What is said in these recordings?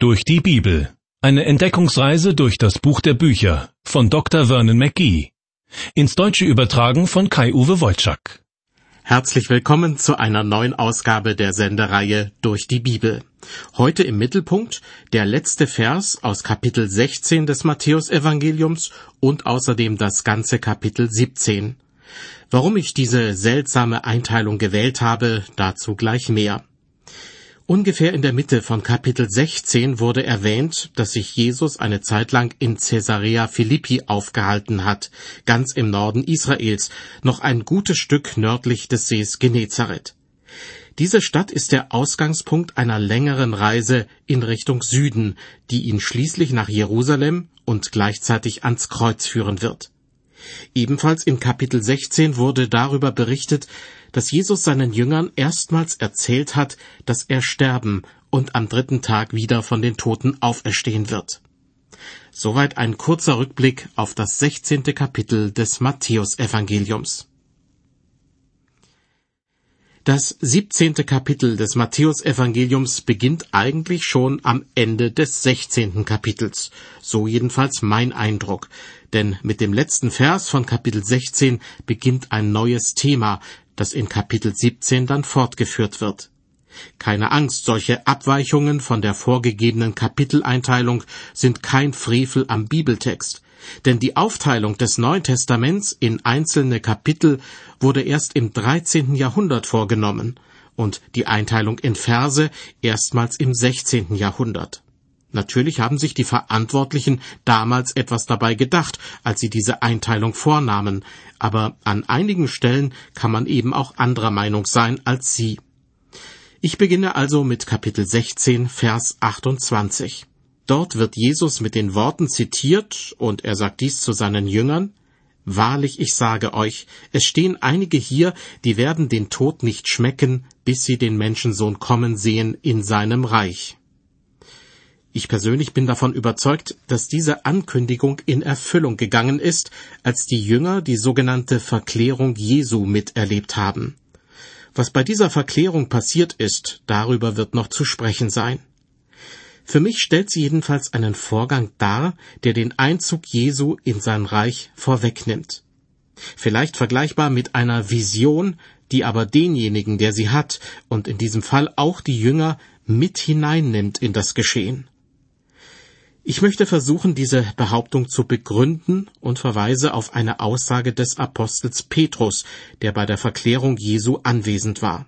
Durch die Bibel. Eine Entdeckungsreise durch das Buch der Bücher von Dr. Vernon McGee. Ins Deutsche übertragen von Kai-Uwe Wolczak. Herzlich willkommen zu einer neuen Ausgabe der Sendereihe Durch die Bibel. Heute im Mittelpunkt der letzte Vers aus Kapitel 16 des Matthäusevangeliums und außerdem das ganze Kapitel 17. Warum ich diese seltsame Einteilung gewählt habe, dazu gleich mehr. Ungefähr in der Mitte von Kapitel 16 wurde erwähnt, dass sich Jesus eine Zeit lang in Caesarea Philippi aufgehalten hat, ganz im Norden Israels, noch ein gutes Stück nördlich des Sees Genezareth. Diese Stadt ist der Ausgangspunkt einer längeren Reise in Richtung Süden, die ihn schließlich nach Jerusalem und gleichzeitig ans Kreuz führen wird. Ebenfalls in Kapitel 16 wurde darüber berichtet, dass Jesus seinen Jüngern erstmals erzählt hat, dass er sterben und am dritten Tag wieder von den Toten auferstehen wird. Soweit ein kurzer Rückblick auf das 16. Kapitel des Matthäusevangeliums. Das 17. Kapitel des Matthäusevangeliums beginnt eigentlich schon am Ende des 16. Kapitels. So jedenfalls mein Eindruck. Denn mit dem letzten Vers von Kapitel 16 beginnt ein neues Thema, das in Kapitel 17 dann fortgeführt wird. Keine Angst, solche Abweichungen von der vorgegebenen Kapiteleinteilung sind kein Frevel am Bibeltext, denn die Aufteilung des Neuen Testaments in einzelne Kapitel wurde erst im 13. Jahrhundert vorgenommen und die Einteilung in Verse erstmals im 16. Jahrhundert. Natürlich haben sich die Verantwortlichen damals etwas dabei gedacht, als sie diese Einteilung vornahmen, aber an einigen Stellen kann man eben auch anderer Meinung sein als sie. Ich beginne also mit Kapitel 16, Vers 28. Dort wird Jesus mit den Worten zitiert, und er sagt dies zu seinen Jüngern, Wahrlich, ich sage euch, es stehen einige hier, die werden den Tod nicht schmecken, bis sie den Menschensohn kommen sehen in seinem Reich. Ich persönlich bin davon überzeugt, dass diese Ankündigung in Erfüllung gegangen ist, als die Jünger die sogenannte Verklärung Jesu miterlebt haben. Was bei dieser Verklärung passiert ist, darüber wird noch zu sprechen sein. Für mich stellt sie jedenfalls einen Vorgang dar, der den Einzug Jesu in sein Reich vorwegnimmt. Vielleicht vergleichbar mit einer Vision, die aber denjenigen, der sie hat, und in diesem Fall auch die Jünger, mit hineinnimmt in das Geschehen. Ich möchte versuchen, diese Behauptung zu begründen und verweise auf eine Aussage des Apostels Petrus, der bei der Verklärung Jesu anwesend war.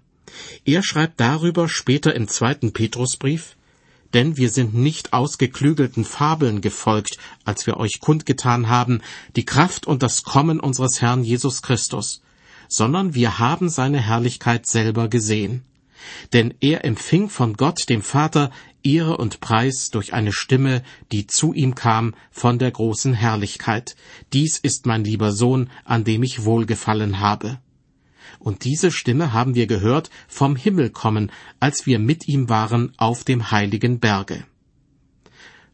Er schreibt darüber später im zweiten Petrusbrief, denn wir sind nicht ausgeklügelten Fabeln gefolgt, als wir euch kundgetan haben, die Kraft und das Kommen unseres Herrn Jesus Christus, sondern wir haben seine Herrlichkeit selber gesehen. Denn er empfing von Gott, dem Vater, Ehre und Preis durch eine Stimme, die zu ihm kam von der großen Herrlichkeit. Dies ist mein lieber Sohn, an dem ich wohlgefallen habe. Und diese Stimme haben wir gehört vom Himmel kommen, als wir mit ihm waren auf dem heiligen Berge.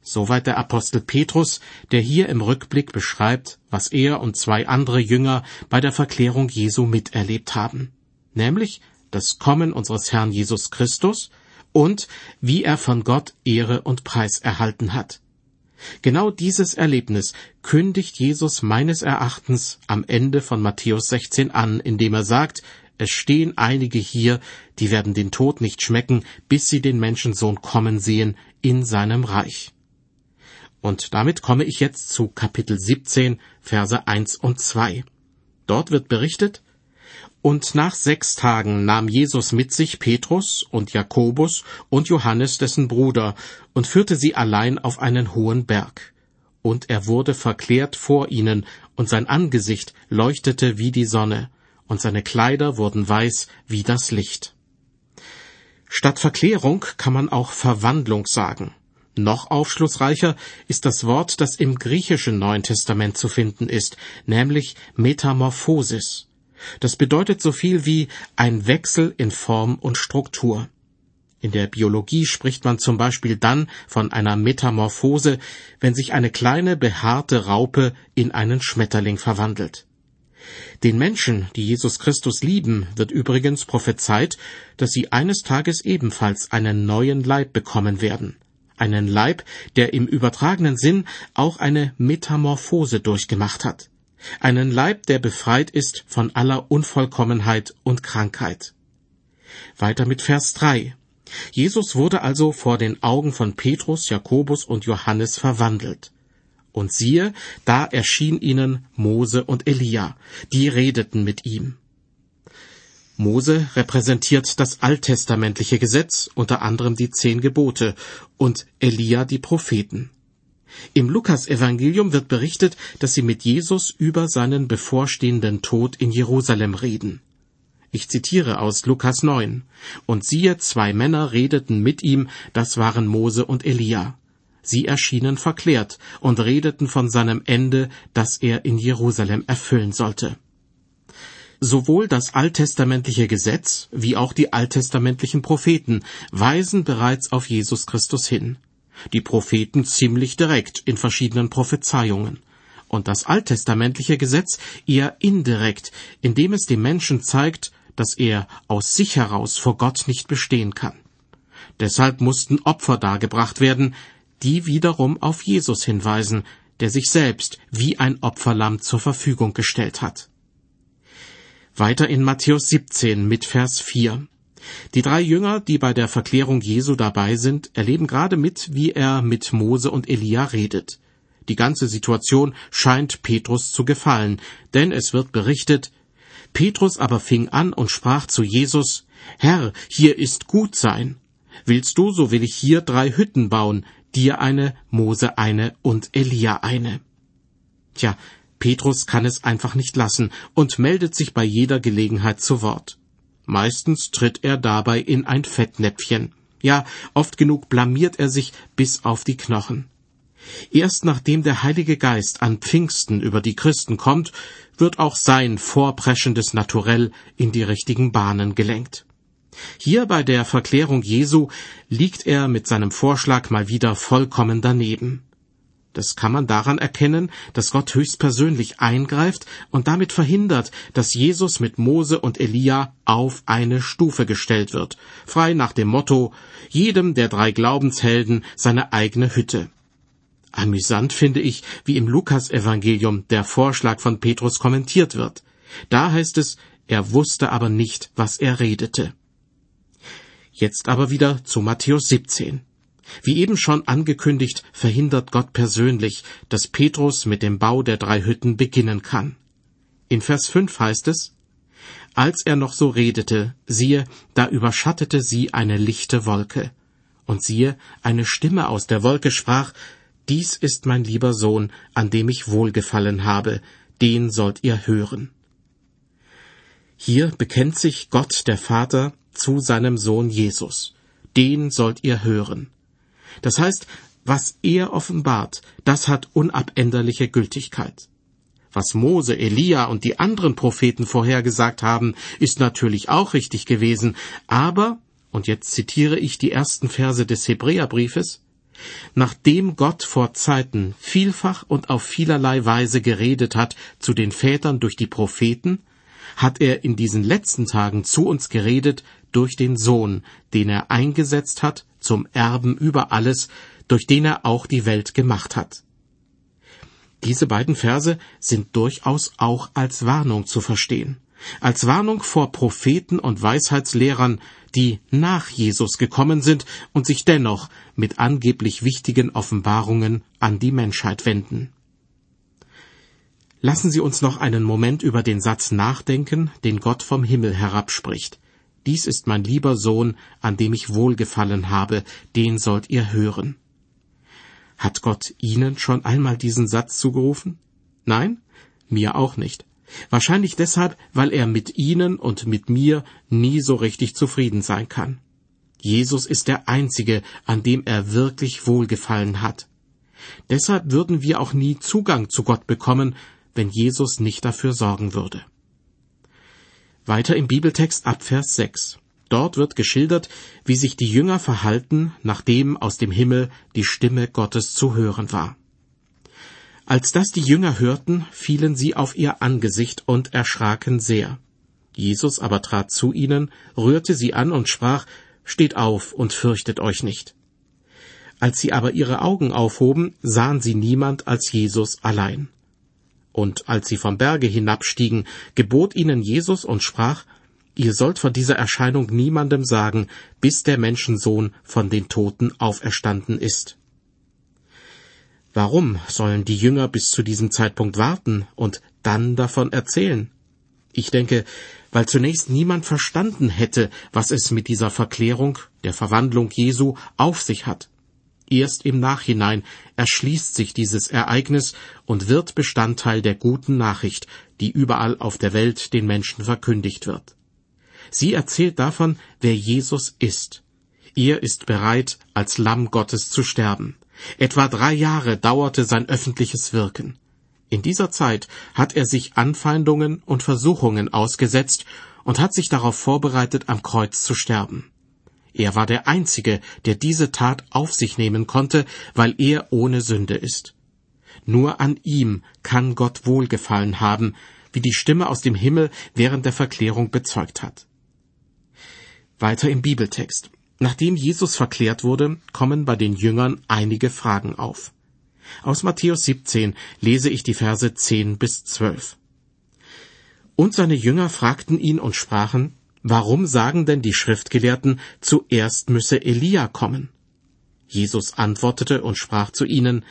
Soweit der Apostel Petrus, der hier im Rückblick beschreibt, was er und zwei andere Jünger bei der Verklärung Jesu miterlebt haben, nämlich das Kommen unseres Herrn Jesus Christus, und wie er von Gott Ehre und Preis erhalten hat. Genau dieses Erlebnis kündigt Jesus meines Erachtens am Ende von Matthäus 16 an, indem er sagt, es stehen einige hier, die werden den Tod nicht schmecken, bis sie den Menschensohn kommen sehen in seinem Reich. Und damit komme ich jetzt zu Kapitel 17, Verse 1 und 2. Dort wird berichtet, und nach sechs Tagen nahm Jesus mit sich Petrus und Jakobus und Johannes dessen Bruder und führte sie allein auf einen hohen Berg. Und er wurde verklärt vor ihnen, und sein Angesicht leuchtete wie die Sonne, und seine Kleider wurden weiß wie das Licht. Statt Verklärung kann man auch Verwandlung sagen. Noch aufschlussreicher ist das Wort, das im griechischen Neuen Testament zu finden ist, nämlich Metamorphosis. Das bedeutet so viel wie ein Wechsel in Form und Struktur. In der Biologie spricht man zum Beispiel dann von einer Metamorphose, wenn sich eine kleine behaarte Raupe in einen Schmetterling verwandelt. Den Menschen, die Jesus Christus lieben, wird übrigens prophezeit, dass sie eines Tages ebenfalls einen neuen Leib bekommen werden. einen Leib, der im übertragenen Sinn auch eine Metamorphose durchgemacht hat, einen Leib, der befreit ist von aller Unvollkommenheit und Krankheit. Weiter mit Vers 3. Jesus wurde also vor den Augen von Petrus, Jakobus und Johannes verwandelt. Und siehe, da erschien ihnen Mose und Elia, die redeten mit ihm. Mose repräsentiert das alttestamentliche Gesetz, unter anderem die zehn Gebote, und Elia die Propheten. Im Lukasevangelium wird berichtet, dass sie mit Jesus über seinen bevorstehenden Tod in Jerusalem reden. Ich zitiere aus Lukas 9. Und siehe, zwei Männer redeten mit ihm, das waren Mose und Elia. Sie erschienen verklärt und redeten von seinem Ende, das er in Jerusalem erfüllen sollte. Sowohl das alttestamentliche Gesetz wie auch die alttestamentlichen Propheten weisen bereits auf Jesus Christus hin. Die Propheten ziemlich direkt in verschiedenen Prophezeiungen und das alttestamentliche Gesetz eher indirekt, indem es dem Menschen zeigt, dass er aus sich heraus vor Gott nicht bestehen kann. Deshalb mussten Opfer dargebracht werden, die wiederum auf Jesus hinweisen, der sich selbst wie ein Opferlamm zur Verfügung gestellt hat. Weiter in Matthäus 17 mit Vers 4. Die drei Jünger, die bei der Verklärung Jesu dabei sind, erleben gerade mit, wie er mit Mose und Elia redet. Die ganze Situation scheint Petrus zu gefallen, denn es wird berichtet, Petrus aber fing an und sprach zu Jesus, Herr, hier ist gut sein. Willst du, so will ich hier drei Hütten bauen, dir eine, Mose eine und Elia eine. Tja, Petrus kann es einfach nicht lassen und meldet sich bei jeder Gelegenheit zu Wort. Meistens tritt er dabei in ein Fettnäpfchen. Ja, oft genug blamiert er sich bis auf die Knochen. Erst nachdem der Heilige Geist an Pfingsten über die Christen kommt, wird auch sein vorpreschendes Naturell in die richtigen Bahnen gelenkt. Hier bei der Verklärung Jesu liegt er mit seinem Vorschlag mal wieder vollkommen daneben. Das kann man daran erkennen, dass Gott höchstpersönlich eingreift und damit verhindert, dass Jesus mit Mose und Elia auf eine Stufe gestellt wird, frei nach dem Motto jedem der drei Glaubenshelden seine eigene Hütte. Amüsant finde ich, wie im Lukasevangelium der Vorschlag von Petrus kommentiert wird. Da heißt es, er wusste aber nicht, was er redete. Jetzt aber wieder zu Matthäus 17. Wie eben schon angekündigt, verhindert Gott persönlich, dass Petrus mit dem Bau der drei Hütten beginnen kann. In Vers 5 heißt es, als er noch so redete, siehe, da überschattete sie eine lichte Wolke. Und siehe, eine Stimme aus der Wolke sprach, Dies ist mein lieber Sohn, an dem ich wohlgefallen habe, den sollt ihr hören. Hier bekennt sich Gott der Vater zu seinem Sohn Jesus. Den sollt ihr hören. Das heißt, was er offenbart, das hat unabänderliche Gültigkeit. Was Mose, Elia und die anderen Propheten vorhergesagt haben, ist natürlich auch richtig gewesen, aber, und jetzt zitiere ich die ersten Verse des Hebräerbriefes, Nachdem Gott vor Zeiten vielfach und auf vielerlei Weise geredet hat zu den Vätern durch die Propheten, hat er in diesen letzten Tagen zu uns geredet durch den Sohn, den er eingesetzt hat zum Erben über alles, durch den er auch die Welt gemacht hat. Diese beiden Verse sind durchaus auch als Warnung zu verstehen, als Warnung vor Propheten und Weisheitslehrern, die nach Jesus gekommen sind und sich dennoch mit angeblich wichtigen Offenbarungen an die Menschheit wenden. Lassen Sie uns noch einen Moment über den Satz nachdenken, den Gott vom Himmel herabspricht. Dies ist mein lieber Sohn, an dem ich wohlgefallen habe, den sollt ihr hören. Hat Gott Ihnen schon einmal diesen Satz zugerufen? Nein? Mir auch nicht. Wahrscheinlich deshalb, weil er mit Ihnen und mit mir nie so richtig zufrieden sein kann. Jesus ist der Einzige, an dem er wirklich wohlgefallen hat. Deshalb würden wir auch nie Zugang zu Gott bekommen, wenn Jesus nicht dafür sorgen würde. Weiter im Bibeltext ab Vers 6. Dort wird geschildert, wie sich die Jünger verhalten, nachdem aus dem Himmel die Stimme Gottes zu hören war. Als das die Jünger hörten, fielen sie auf ihr Angesicht und erschraken sehr. Jesus aber trat zu ihnen, rührte sie an und sprach, Steht auf und fürchtet euch nicht. Als sie aber ihre Augen aufhoben, sahen sie niemand als Jesus allein. Und als sie vom Berge hinabstiegen, gebot ihnen Jesus und sprach, Ihr sollt von dieser Erscheinung niemandem sagen, bis der Menschensohn von den Toten auferstanden ist. Warum sollen die Jünger bis zu diesem Zeitpunkt warten und dann davon erzählen? Ich denke, weil zunächst niemand verstanden hätte, was es mit dieser Verklärung, der Verwandlung Jesu auf sich hat. Erst im Nachhinein erschließt sich dieses Ereignis und wird Bestandteil der guten Nachricht, die überall auf der Welt den Menschen verkündigt wird. Sie erzählt davon, wer Jesus ist. Er ist bereit, als Lamm Gottes zu sterben. Etwa drei Jahre dauerte sein öffentliches Wirken. In dieser Zeit hat er sich Anfeindungen und Versuchungen ausgesetzt und hat sich darauf vorbereitet, am Kreuz zu sterben. Er war der Einzige, der diese Tat auf sich nehmen konnte, weil er ohne Sünde ist. Nur an ihm kann Gott Wohlgefallen haben, wie die Stimme aus dem Himmel während der Verklärung bezeugt hat. Weiter im Bibeltext. Nachdem Jesus verklärt wurde, kommen bei den Jüngern einige Fragen auf. Aus Matthäus 17 lese ich die Verse 10 bis 12. Und seine Jünger fragten ihn und sprachen, Warum sagen denn die Schriftgelehrten, zuerst müsse Elia kommen? Jesus antwortete und sprach zu ihnen,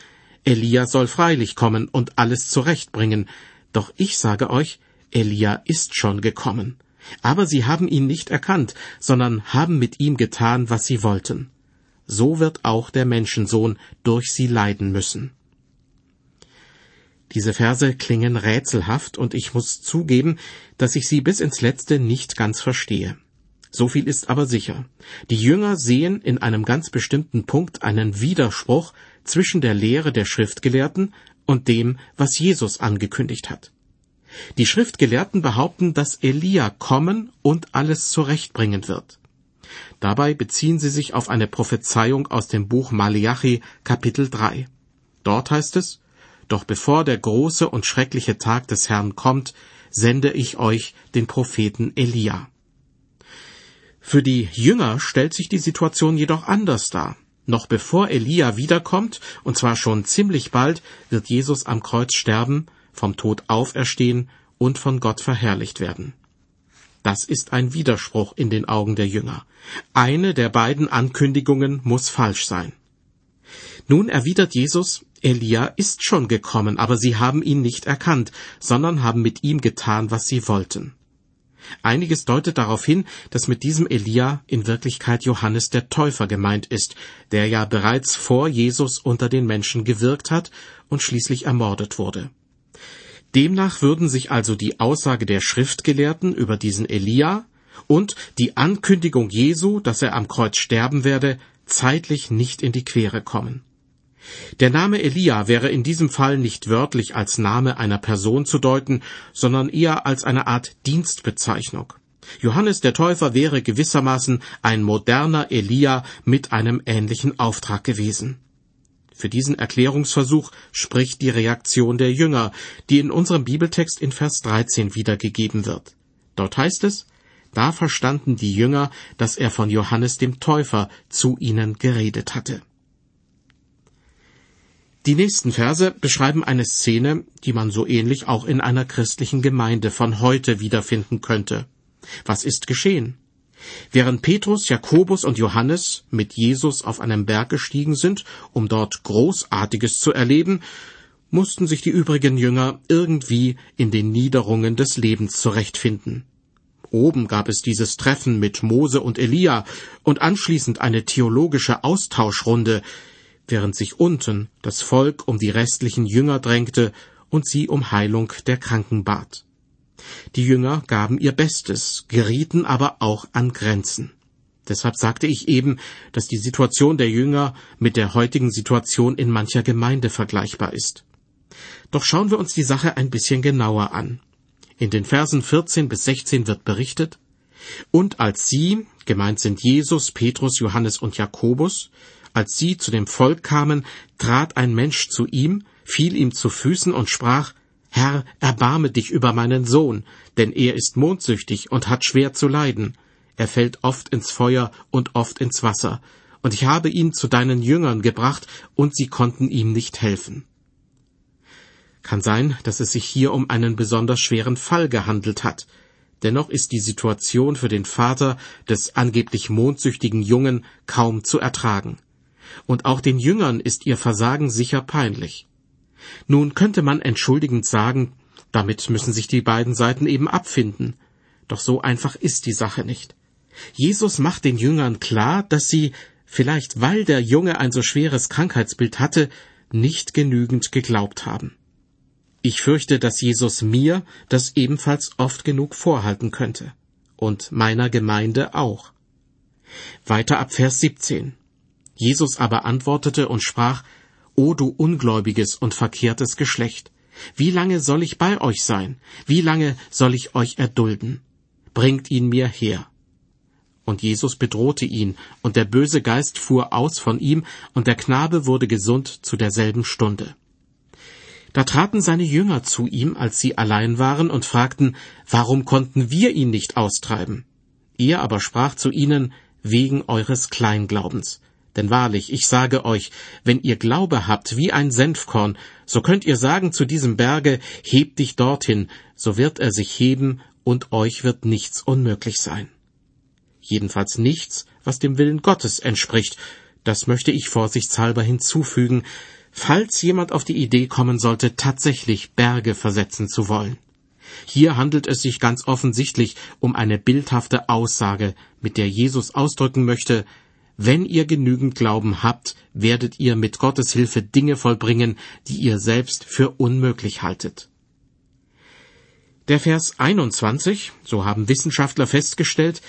Elia soll freilich kommen und alles zurechtbringen, doch ich sage euch, Elia ist schon gekommen. Aber sie haben ihn nicht erkannt, sondern haben mit ihm getan, was sie wollten. So wird auch der Menschensohn durch sie leiden müssen. Diese Verse klingen rätselhaft und ich muss zugeben, dass ich sie bis ins letzte nicht ganz verstehe. So viel ist aber sicher. Die Jünger sehen in einem ganz bestimmten Punkt einen Widerspruch zwischen der Lehre der Schriftgelehrten und dem, was Jesus angekündigt hat. Die Schriftgelehrten behaupten, dass Elia kommen und alles zurechtbringen wird. Dabei beziehen sie sich auf eine Prophezeiung aus dem Buch Malachi Kapitel 3. Dort heißt es, doch bevor der große und schreckliche Tag des Herrn kommt, sende ich euch den Propheten Elia. Für die Jünger stellt sich die Situation jedoch anders dar. Noch bevor Elia wiederkommt, und zwar schon ziemlich bald, wird Jesus am Kreuz sterben, vom Tod auferstehen und von Gott verherrlicht werden. Das ist ein Widerspruch in den Augen der Jünger. Eine der beiden Ankündigungen muss falsch sein. Nun erwidert Jesus, Elia ist schon gekommen, aber sie haben ihn nicht erkannt, sondern haben mit ihm getan, was sie wollten. Einiges deutet darauf hin, dass mit diesem Elia in Wirklichkeit Johannes der Täufer gemeint ist, der ja bereits vor Jesus unter den Menschen gewirkt hat und schließlich ermordet wurde. Demnach würden sich also die Aussage der Schriftgelehrten über diesen Elia und die Ankündigung Jesu, dass er am Kreuz sterben werde, zeitlich nicht in die Quere kommen. Der Name Elia wäre in diesem Fall nicht wörtlich als Name einer Person zu deuten, sondern eher als eine Art Dienstbezeichnung. Johannes der Täufer wäre gewissermaßen ein moderner Elia mit einem ähnlichen Auftrag gewesen. Für diesen Erklärungsversuch spricht die Reaktion der Jünger, die in unserem Bibeltext in Vers 13 wiedergegeben wird. Dort heißt es, da verstanden die Jünger, dass er von Johannes dem Täufer zu ihnen geredet hatte. Die nächsten Verse beschreiben eine Szene, die man so ähnlich auch in einer christlichen Gemeinde von heute wiederfinden könnte. Was ist geschehen? Während Petrus, Jakobus und Johannes mit Jesus auf einem Berg gestiegen sind, um dort Großartiges zu erleben, mussten sich die übrigen Jünger irgendwie in den Niederungen des Lebens zurechtfinden. Oben gab es dieses Treffen mit Mose und Elia und anschließend eine theologische Austauschrunde, während sich unten das Volk um die restlichen Jünger drängte und sie um Heilung der Kranken bat. Die Jünger gaben ihr Bestes, gerieten aber auch an Grenzen. Deshalb sagte ich eben, dass die Situation der Jünger mit der heutigen Situation in mancher Gemeinde vergleichbar ist. Doch schauen wir uns die Sache ein bisschen genauer an. In den Versen 14 bis 16 wird berichtet, und als sie, gemeint sind Jesus, Petrus, Johannes und Jakobus, als sie zu dem Volk kamen, trat ein Mensch zu ihm, fiel ihm zu Füßen und sprach, Herr, erbarme dich über meinen Sohn, denn er ist mondsüchtig und hat schwer zu leiden. Er fällt oft ins Feuer und oft ins Wasser, und ich habe ihn zu deinen Jüngern gebracht, und sie konnten ihm nicht helfen. Kann sein, dass es sich hier um einen besonders schweren Fall gehandelt hat. Dennoch ist die Situation für den Vater des angeblich mondsüchtigen Jungen kaum zu ertragen. Und auch den Jüngern ist ihr Versagen sicher peinlich. Nun könnte man entschuldigend sagen, damit müssen sich die beiden Seiten eben abfinden. Doch so einfach ist die Sache nicht. Jesus macht den Jüngern klar, dass sie, vielleicht weil der Junge ein so schweres Krankheitsbild hatte, nicht genügend geglaubt haben. Ich fürchte, dass Jesus mir das ebenfalls oft genug vorhalten könnte. Und meiner Gemeinde auch. Weiter ab Vers 17. Jesus aber antwortete und sprach, O du ungläubiges und verkehrtes Geschlecht, wie lange soll ich bei euch sein? Wie lange soll ich euch erdulden? Bringt ihn mir her. Und Jesus bedrohte ihn, und der böse Geist fuhr aus von ihm, und der Knabe wurde gesund zu derselben Stunde. Da traten seine Jünger zu ihm, als sie allein waren, und fragten, warum konnten wir ihn nicht austreiben? Er aber sprach zu ihnen, wegen eures Kleinglaubens. Denn wahrlich, ich sage euch, wenn ihr Glaube habt wie ein Senfkorn, so könnt ihr sagen zu diesem Berge, heb dich dorthin, so wird er sich heben, und euch wird nichts unmöglich sein. Jedenfalls nichts, was dem Willen Gottes entspricht, das möchte ich vorsichtshalber hinzufügen, falls jemand auf die Idee kommen sollte, tatsächlich Berge versetzen zu wollen. Hier handelt es sich ganz offensichtlich um eine bildhafte Aussage, mit der Jesus ausdrücken möchte, wenn ihr genügend Glauben habt, werdet ihr mit Gottes Hilfe Dinge vollbringen, die ihr selbst für unmöglich haltet. Der Vers 21, so haben Wissenschaftler festgestellt,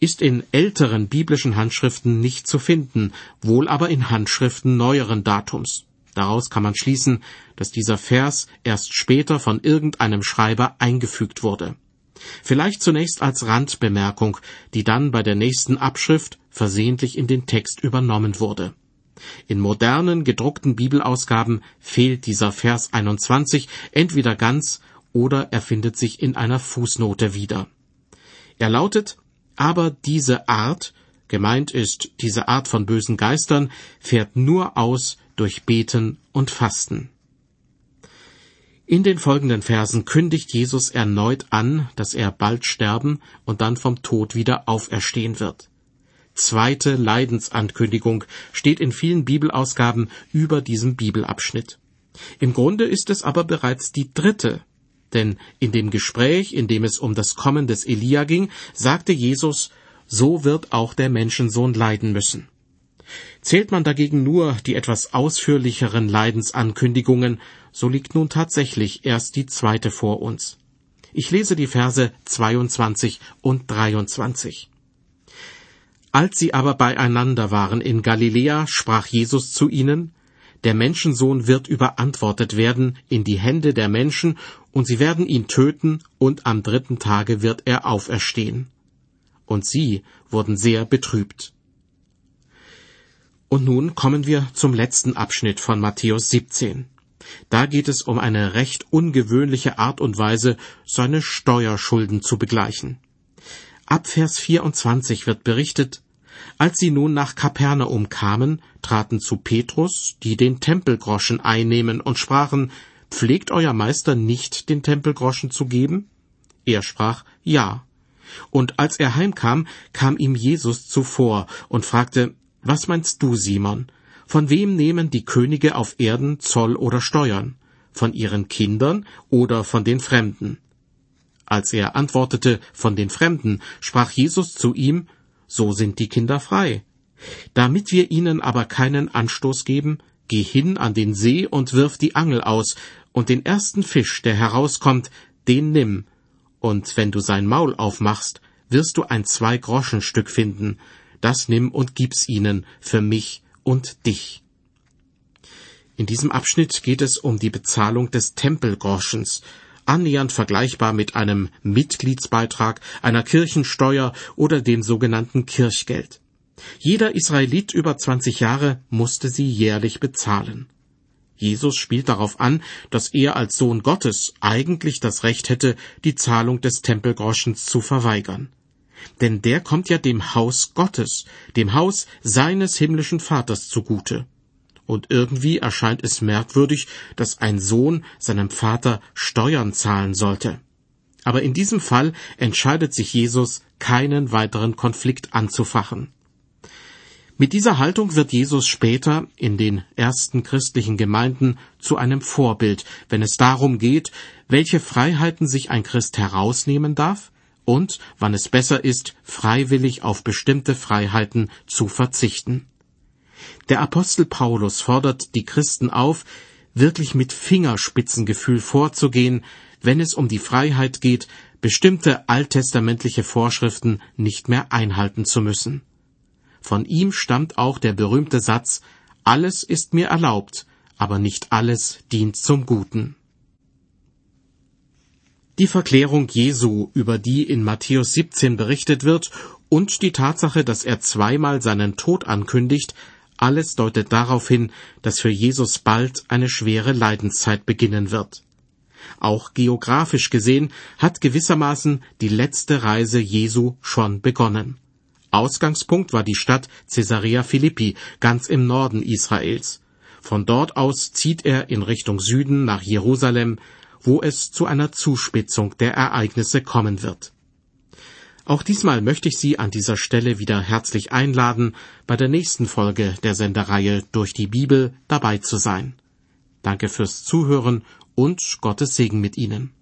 ist in älteren biblischen Handschriften nicht zu finden, wohl aber in Handschriften neueren Datums. Daraus kann man schließen, dass dieser Vers erst später von irgendeinem Schreiber eingefügt wurde. Vielleicht zunächst als Randbemerkung, die dann bei der nächsten Abschrift versehentlich in den Text übernommen wurde. In modernen gedruckten Bibelausgaben fehlt dieser Vers 21 entweder ganz oder er findet sich in einer Fußnote wieder. Er lautet, aber diese Art, gemeint ist diese Art von bösen Geistern, fährt nur aus durch Beten und Fasten. In den folgenden Versen kündigt Jesus erneut an, dass er bald sterben und dann vom Tod wieder auferstehen wird. Zweite Leidensankündigung steht in vielen Bibelausgaben über diesem Bibelabschnitt. Im Grunde ist es aber bereits die dritte, denn in dem Gespräch, in dem es um das Kommen des Elia ging, sagte Jesus, so wird auch der Menschensohn leiden müssen. Zählt man dagegen nur die etwas ausführlicheren Leidensankündigungen, so liegt nun tatsächlich erst die zweite vor uns. Ich lese die Verse 22 und 23. Als sie aber beieinander waren in Galiläa, sprach Jesus zu ihnen, der Menschensohn wird überantwortet werden in die Hände der Menschen, und sie werden ihn töten, und am dritten Tage wird er auferstehen. Und sie wurden sehr betrübt. Und nun kommen wir zum letzten Abschnitt von Matthäus 17. Da geht es um eine recht ungewöhnliche Art und Weise, seine Steuerschulden zu begleichen. Ab Vers 24 wird berichtet, als sie nun nach Kapernaum kamen, traten zu Petrus, die den Tempelgroschen einnehmen, und sprachen, Pflegt euer Meister nicht, den Tempelgroschen zu geben? Er sprach, Ja. Und als er heimkam, kam ihm Jesus zuvor und fragte, was meinst du, Simon? Von wem nehmen die Könige auf Erden Zoll oder Steuern? Von ihren Kindern oder von den Fremden? Als er antwortete, von den Fremden, sprach Jesus zu ihm, so sind die Kinder frei. Damit wir ihnen aber keinen Anstoß geben, geh hin an den See und wirf die Angel aus, und den ersten Fisch, der herauskommt, den nimm, und wenn du sein Maul aufmachst, wirst du ein Zwei-Groschen-Stück finden, das nimm und gib's ihnen für mich und dich. In diesem Abschnitt geht es um die Bezahlung des Tempelgroschens, annähernd vergleichbar mit einem Mitgliedsbeitrag, einer Kirchensteuer oder dem sogenannten Kirchgeld. Jeder Israelit über 20 Jahre musste sie jährlich bezahlen. Jesus spielt darauf an, dass er als Sohn Gottes eigentlich das Recht hätte, die Zahlung des Tempelgroschens zu verweigern. denn der kommt ja dem Haus Gottes, dem Haus seines himmlischen Vaters zugute. Und irgendwie erscheint es merkwürdig, dass ein Sohn seinem Vater Steuern zahlen sollte. Aber in diesem Fall entscheidet sich Jesus, keinen weiteren Konflikt anzufachen. Mit dieser Haltung wird Jesus später in den ersten christlichen Gemeinden zu einem Vorbild, wenn es darum geht, welche Freiheiten sich ein Christ herausnehmen darf und wann es besser ist, freiwillig auf bestimmte Freiheiten zu verzichten. Der Apostel Paulus fordert die Christen auf, wirklich mit Fingerspitzengefühl vorzugehen, wenn es um die Freiheit geht, bestimmte alttestamentliche Vorschriften nicht mehr einhalten zu müssen. Von ihm stammt auch der berühmte Satz Alles ist mir erlaubt, aber nicht alles dient zum Guten. Die Verklärung Jesu, über die in Matthäus 17 berichtet wird, und die Tatsache, dass er zweimal seinen Tod ankündigt, alles deutet darauf hin, dass für Jesus bald eine schwere Leidenszeit beginnen wird. Auch geografisch gesehen hat gewissermaßen die letzte Reise Jesu schon begonnen. Ausgangspunkt war die Stadt Caesarea Philippi, ganz im Norden Israels. Von dort aus zieht er in Richtung Süden nach Jerusalem, wo es zu einer Zuspitzung der Ereignisse kommen wird. Auch diesmal möchte ich Sie an dieser Stelle wieder herzlich einladen, bei der nächsten Folge der Sendereihe durch die Bibel dabei zu sein. Danke fürs Zuhören und Gottes Segen mit Ihnen.